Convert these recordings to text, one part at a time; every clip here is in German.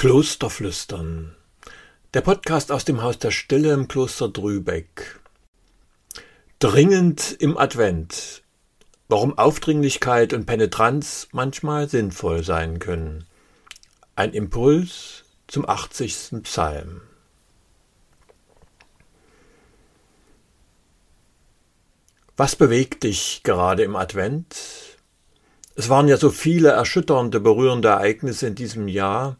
Klosterflüstern. Der Podcast aus dem Haus der Stille im Kloster Drübeck. Dringend im Advent. Warum Aufdringlichkeit und Penetranz manchmal sinnvoll sein können. Ein Impuls zum 80. Psalm. Was bewegt dich gerade im Advent? Es waren ja so viele erschütternde, berührende Ereignisse in diesem Jahr,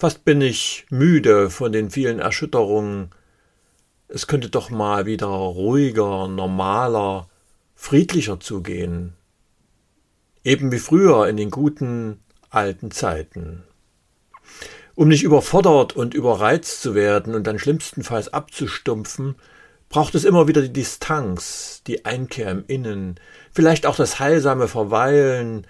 Fast bin ich müde von den vielen Erschütterungen. Es könnte doch mal wieder ruhiger, normaler, friedlicher zugehen. Eben wie früher in den guten alten Zeiten. Um nicht überfordert und überreizt zu werden und dann schlimmstenfalls abzustumpfen, braucht es immer wieder die Distanz, die Einkehr im Innen, vielleicht auch das heilsame Verweilen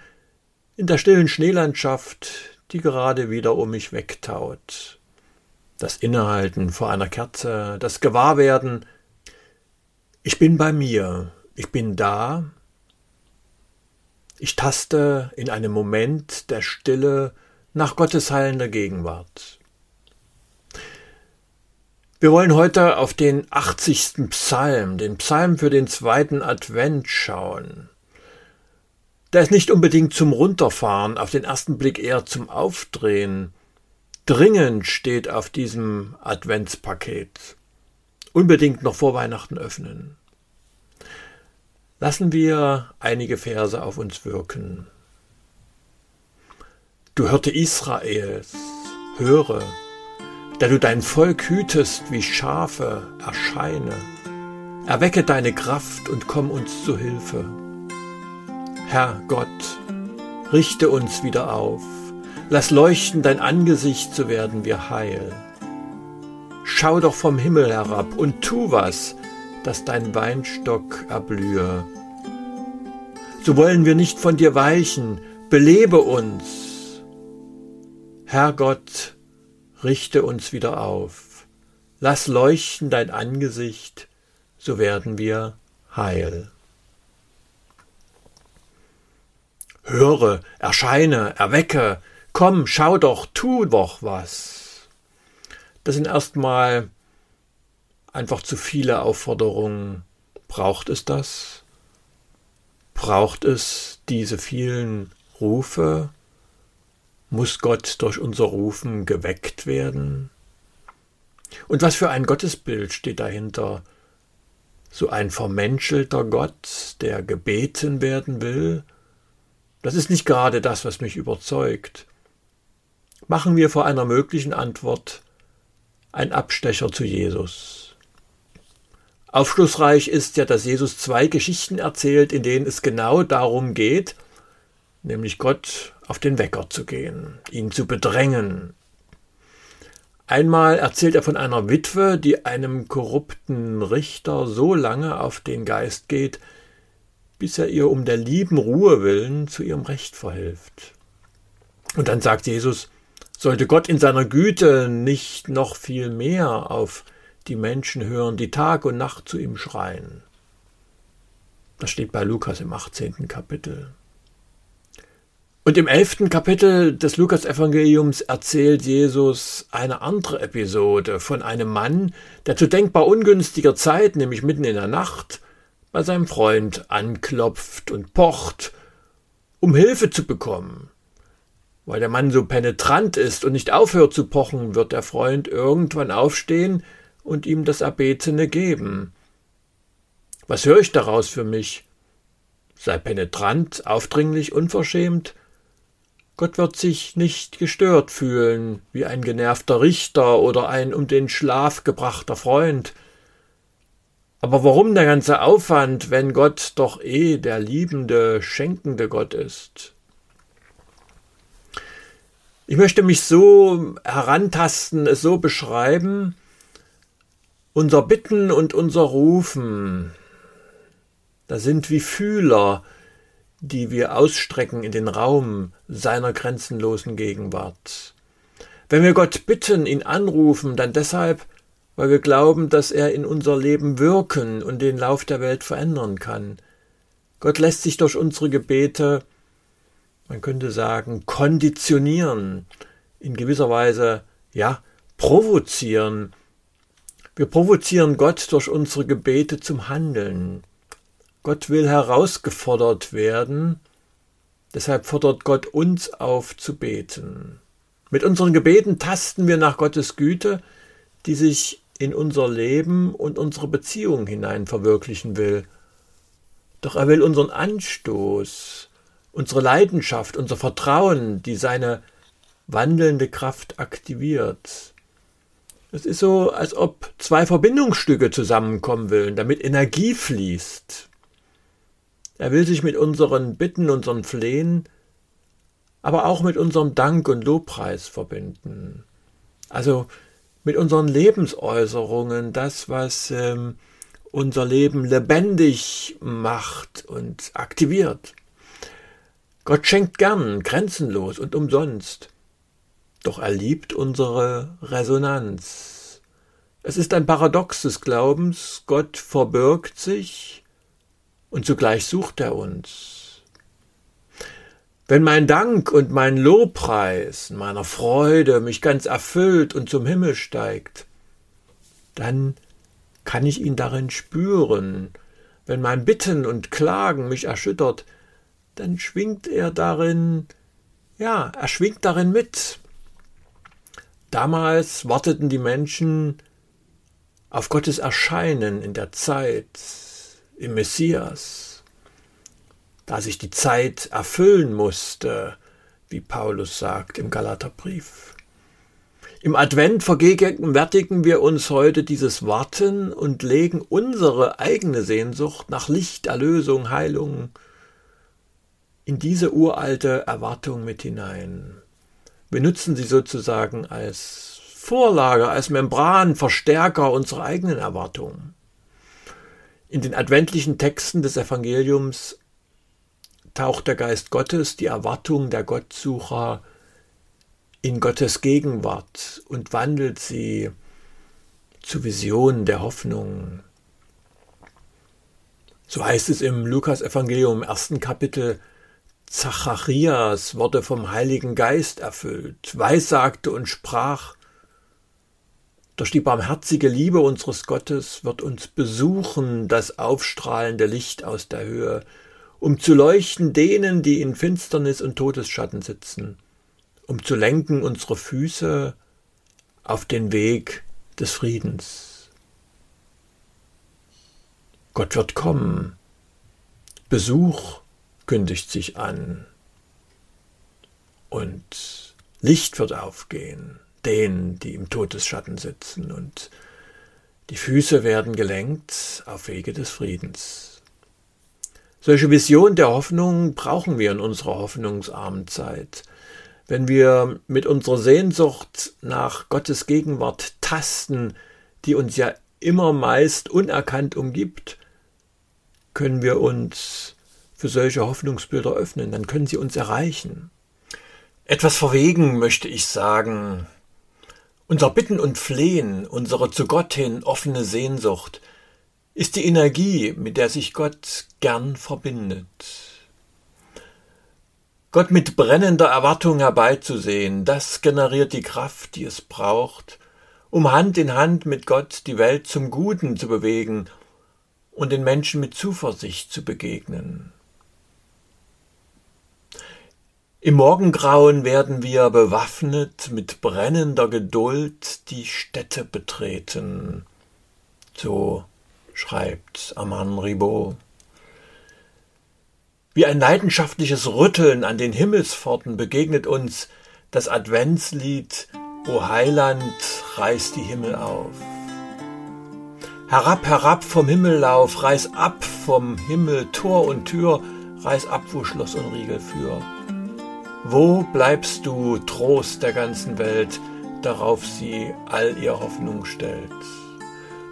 in der stillen Schneelandschaft, die gerade wieder um mich wegtaut. Das Innehalten vor einer Kerze, das Gewahrwerden, ich bin bei mir, ich bin da, ich taste in einem Moment der Stille nach Gottes heilender Gegenwart. Wir wollen heute auf den 80. Psalm, den Psalm für den zweiten Advent schauen. Da ist nicht unbedingt zum Runterfahren, auf den ersten Blick eher zum Aufdrehen. Dringend steht auf diesem Adventspaket. Unbedingt noch vor Weihnachten öffnen. Lassen wir einige Verse auf uns wirken. Du hörte Israels, höre, da du dein Volk hütest wie Schafe, erscheine. Erwecke deine Kraft und komm uns zu Hilfe. Herr Gott, richte uns wieder auf, lass leuchten dein Angesicht, so werden wir heil. Schau doch vom Himmel herab und tu was, dass dein Weinstock erblühe. So wollen wir nicht von dir weichen, belebe uns. Herr Gott, richte uns wieder auf, lass leuchten dein Angesicht, so werden wir heil. Höre, erscheine, erwecke, komm, schau doch, tu doch was. Das sind erstmal einfach zu viele Aufforderungen. Braucht es das? Braucht es diese vielen Rufe? Muss Gott durch unser Rufen geweckt werden? Und was für ein Gottesbild steht dahinter? So ein vermenschelter Gott, der gebeten werden will? Das ist nicht gerade das, was mich überzeugt. Machen wir vor einer möglichen Antwort ein Abstecher zu Jesus. Aufschlussreich ist ja, dass Jesus zwei Geschichten erzählt, in denen es genau darum geht, nämlich Gott auf den Wecker zu gehen, ihn zu bedrängen. Einmal erzählt er von einer Witwe, die einem korrupten Richter so lange auf den Geist geht, bis er ihr um der lieben Ruhe willen zu ihrem Recht verhilft. Und dann sagt Jesus, sollte Gott in seiner Güte nicht noch viel mehr auf die Menschen hören, die Tag und Nacht zu ihm schreien. Das steht bei Lukas im 18. Kapitel. Und im 11. Kapitel des Lukas-Evangeliums erzählt Jesus eine andere Episode von einem Mann, der zu denkbar ungünstiger Zeit, nämlich mitten in der Nacht, bei seinem Freund anklopft und pocht, um Hilfe zu bekommen. Weil der Mann so penetrant ist und nicht aufhört zu pochen, wird der Freund irgendwann aufstehen und ihm das Erbetene geben. Was höre ich daraus für mich? Sei penetrant, aufdringlich, unverschämt. Gott wird sich nicht gestört fühlen, wie ein genervter Richter oder ein um den Schlaf gebrachter Freund. Aber warum der ganze Aufwand, wenn Gott doch eh der liebende, schenkende Gott ist? Ich möchte mich so herantasten, es so beschreiben, unser Bitten und unser Rufen, da sind wie Fühler, die wir ausstrecken in den Raum seiner grenzenlosen Gegenwart. Wenn wir Gott bitten, ihn anrufen, dann deshalb, weil wir glauben, dass er in unser Leben wirken und den Lauf der Welt verändern kann. Gott lässt sich durch unsere Gebete, man könnte sagen, konditionieren, in gewisser Weise, ja, provozieren. Wir provozieren Gott durch unsere Gebete zum Handeln. Gott will herausgefordert werden, deshalb fordert Gott uns auf zu beten. Mit unseren Gebeten tasten wir nach Gottes Güte, die sich in unser Leben und unsere Beziehung hinein verwirklichen will. Doch er will unseren Anstoß, unsere Leidenschaft, unser Vertrauen, die seine wandelnde Kraft aktiviert. Es ist so, als ob zwei Verbindungsstücke zusammenkommen wollen, damit Energie fließt. Er will sich mit unseren Bitten, unseren Flehen, aber auch mit unserem Dank und Lobpreis verbinden. Also mit unseren Lebensäußerungen, das, was ähm, unser Leben lebendig macht und aktiviert. Gott schenkt gern, grenzenlos und umsonst. Doch er liebt unsere Resonanz. Es ist ein Paradox des Glaubens, Gott verbirgt sich und zugleich sucht er uns. Wenn mein Dank und mein Lobpreis meiner Freude mich ganz erfüllt und zum Himmel steigt, dann kann ich ihn darin spüren. Wenn mein Bitten und Klagen mich erschüttert, dann schwingt er darin, ja, er schwingt darin mit. Damals warteten die Menschen auf Gottes Erscheinen in der Zeit, im Messias, da sich die Zeit erfüllen musste, wie Paulus sagt im Galaterbrief. Im Advent vergegenwärtigen wir uns heute dieses Warten und legen unsere eigene Sehnsucht nach Licht, Erlösung, Heilung in diese uralte Erwartung mit hinein benutzen sie sozusagen als Vorlage, als Membran, Verstärker unserer eigenen Erwartungen. In den adventlichen Texten des Evangeliums taucht der Geist Gottes die Erwartung der Gottsucher in Gottes Gegenwart und wandelt sie zu Visionen der Hoffnung. So heißt es im Lukas-Evangelium im ersten Kapitel, Zacharias wurde vom Heiligen Geist erfüllt, weissagte und sprach, durch die barmherzige Liebe unseres Gottes wird uns besuchen das aufstrahlende Licht aus der Höhe, um zu leuchten denen, die in Finsternis und Todesschatten sitzen, um zu lenken unsere Füße auf den Weg des Friedens. Gott wird kommen. Besuch kündigt sich an. Und Licht wird aufgehen, denen, die im Todesschatten sitzen, und die Füße werden gelenkt auf Wege des Friedens. Solche Visionen der Hoffnung brauchen wir in unserer hoffnungsarmen Zeit. Wenn wir mit unserer Sehnsucht nach Gottes Gegenwart tasten, die uns ja immer meist unerkannt umgibt, können wir uns für solche Hoffnungsbilder öffnen, dann können sie uns erreichen. Etwas verwegen möchte ich sagen. Unser Bitten und Flehen, unsere zu Gott hin offene Sehnsucht, ist die Energie, mit der sich Gott gern verbindet. Gott mit brennender Erwartung herbeizusehen, das generiert die Kraft, die es braucht, um Hand in Hand mit Gott die Welt zum Guten zu bewegen und den Menschen mit Zuversicht zu begegnen. Im Morgengrauen werden wir bewaffnet mit brennender Geduld die Städte betreten. So schreibt Armand Ribot. Wie ein leidenschaftliches Rütteln an den Himmelspforten begegnet uns das Adventslied O Heiland, reiß die Himmel auf. Herab, herab vom Himmellauf, reiß ab vom Himmel Tor und Tür, reiß ab, wo Schloss und Riegel für. Wo bleibst du, Trost der ganzen Welt, darauf sie all ihr Hoffnung stellt?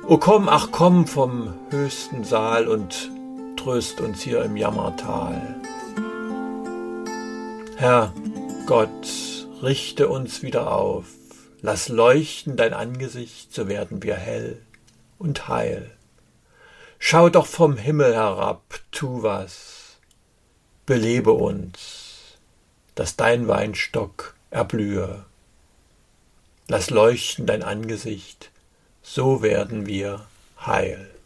O komm, ach komm vom höchsten Saal und tröst uns hier im Jammertal. Herr Gott, richte uns wieder auf, lass leuchten dein Angesicht, so werden wir hell und heil. Schau doch vom Himmel herab, tu was, belebe uns dass dein Weinstock erblühe. lass leuchten dein Angesicht, so werden wir heil.